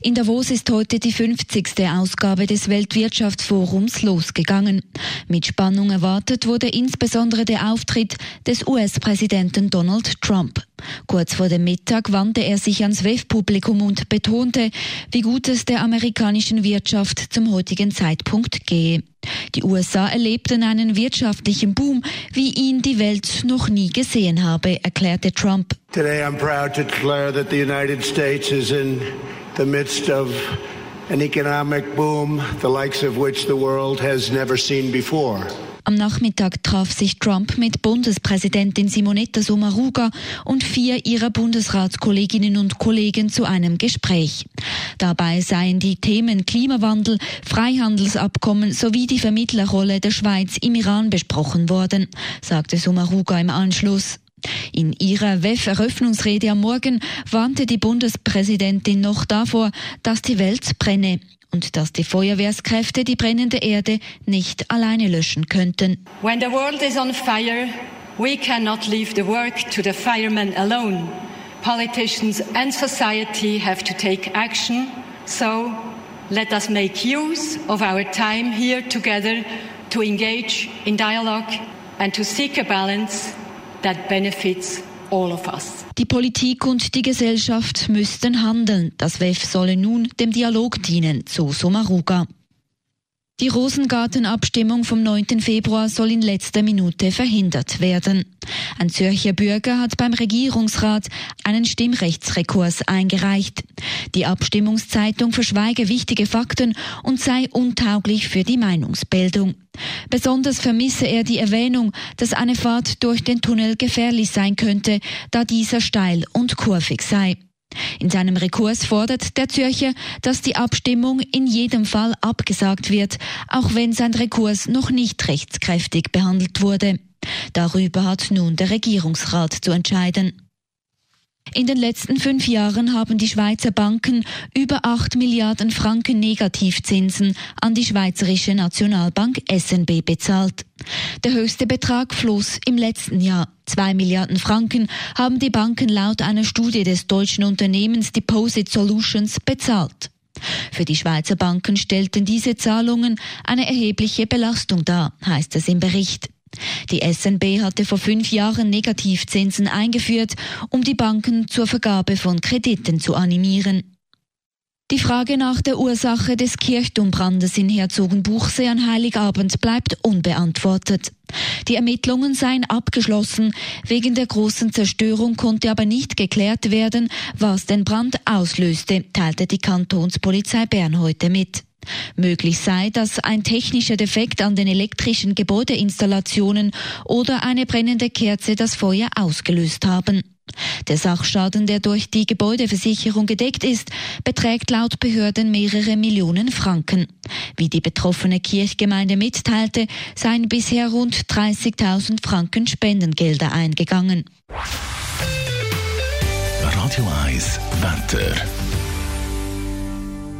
In Davos ist heute die 50. Ausgabe des Weltwirtschaftsforums losgegangen. Mit Spannung erwartet wurde insbesondere der Auftritt des US-Präsidenten Donald Trump. Kurz vor dem Mittag wandte er sich ans WEF-Publikum und betonte, wie gut es der amerikanischen Wirtschaft zum heutigen Zeitpunkt gehe. Die USA erlebten einen wirtschaftlichen Boom, wie ihn die Welt noch nie gesehen habe, erklärte Trump. Today I'm proud to declare that the United States is in the midst of an economic boom, the likes of which the world has never seen before. Am Nachmittag traf sich Trump mit Bundespräsidentin Simonetta Sommaruga und vier ihrer Bundesratskolleginnen und Kollegen zu einem Gespräch. Dabei seien die Themen Klimawandel, Freihandelsabkommen sowie die Vermittlerrolle der Schweiz im Iran besprochen worden, sagte Sommaruga im Anschluss. In ihrer WEF-Eröffnungsrede am Morgen warnte die Bundespräsidentin noch davor, dass die Welt brenne und dass die Feuerwehrskräfte die brennende Erde nicht alleine löschen könnten. When the world is on fire, we cannot leave the work to the firemen alone. Politicians and society have to take action. So let us make use of our time here together to engage in dialogue and to seek a balance that benefits. Die Politik und die Gesellschaft müssten handeln. Das WEF solle nun dem Dialog dienen, so Somaruga. Die Rosengartenabstimmung vom 9. Februar soll in letzter Minute verhindert werden. Ein Zürcher Bürger hat beim Regierungsrat einen Stimmrechtsrekurs eingereicht. Die Abstimmungszeitung verschweige wichtige Fakten und sei untauglich für die Meinungsbildung. Besonders vermisse er die Erwähnung, dass eine Fahrt durch den Tunnel gefährlich sein könnte, da dieser steil und kurvig sei. In seinem Rekurs fordert der Zürcher, dass die Abstimmung in jedem Fall abgesagt wird, auch wenn sein Rekurs noch nicht rechtskräftig behandelt wurde. Darüber hat nun der Regierungsrat zu entscheiden. In den letzten fünf Jahren haben die Schweizer Banken über 8 Milliarden Franken Negativzinsen an die Schweizerische Nationalbank SNB bezahlt. Der höchste Betrag floss im letzten Jahr. Zwei Milliarden Franken haben die Banken laut einer Studie des deutschen Unternehmens Deposit Solutions bezahlt. Für die Schweizer Banken stellten diese Zahlungen eine erhebliche Belastung dar, heißt es im Bericht. Die SNB hatte vor fünf Jahren Negativzinsen eingeführt, um die Banken zur Vergabe von Krediten zu animieren. Die Frage nach der Ursache des Kirchturmbrandes in Herzogenbuchsee an Heiligabend bleibt unbeantwortet. Die Ermittlungen seien abgeschlossen. Wegen der großen Zerstörung konnte aber nicht geklärt werden, was den Brand auslöste, teilte die Kantonspolizei Bern heute mit. Möglich sei, dass ein technischer Defekt an den elektrischen Gebäudeinstallationen oder eine brennende Kerze das Feuer ausgelöst haben. Der Sachschaden, der durch die Gebäudeversicherung gedeckt ist, beträgt laut Behörden mehrere Millionen Franken. Wie die betroffene Kirchgemeinde mitteilte, seien bisher rund 30.000 Franken Spendengelder eingegangen. Radio 1, Wetter.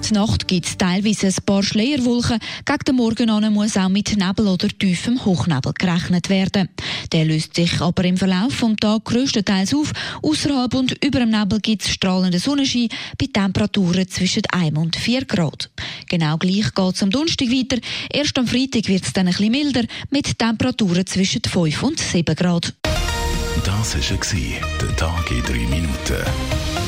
Die Nacht gibt es teilweise ein paar Schleierwolken. Gegen den Morgen an muss auch mit Nebel oder tiefem Hochnebel gerechnet werden. Der löst sich aber im Verlauf des Tages grösstenteils auf. Außerhalb und über dem Nebel gibt es strahlenden Sonnenschein bei Temperaturen zwischen 1 und 4 Grad. Genau gleich geht es am Donnerstag weiter. Erst am Freitag wird es dann bisschen milder mit Temperaturen zwischen 5 und 7 Grad. Das war der Tag in 3 Minuten.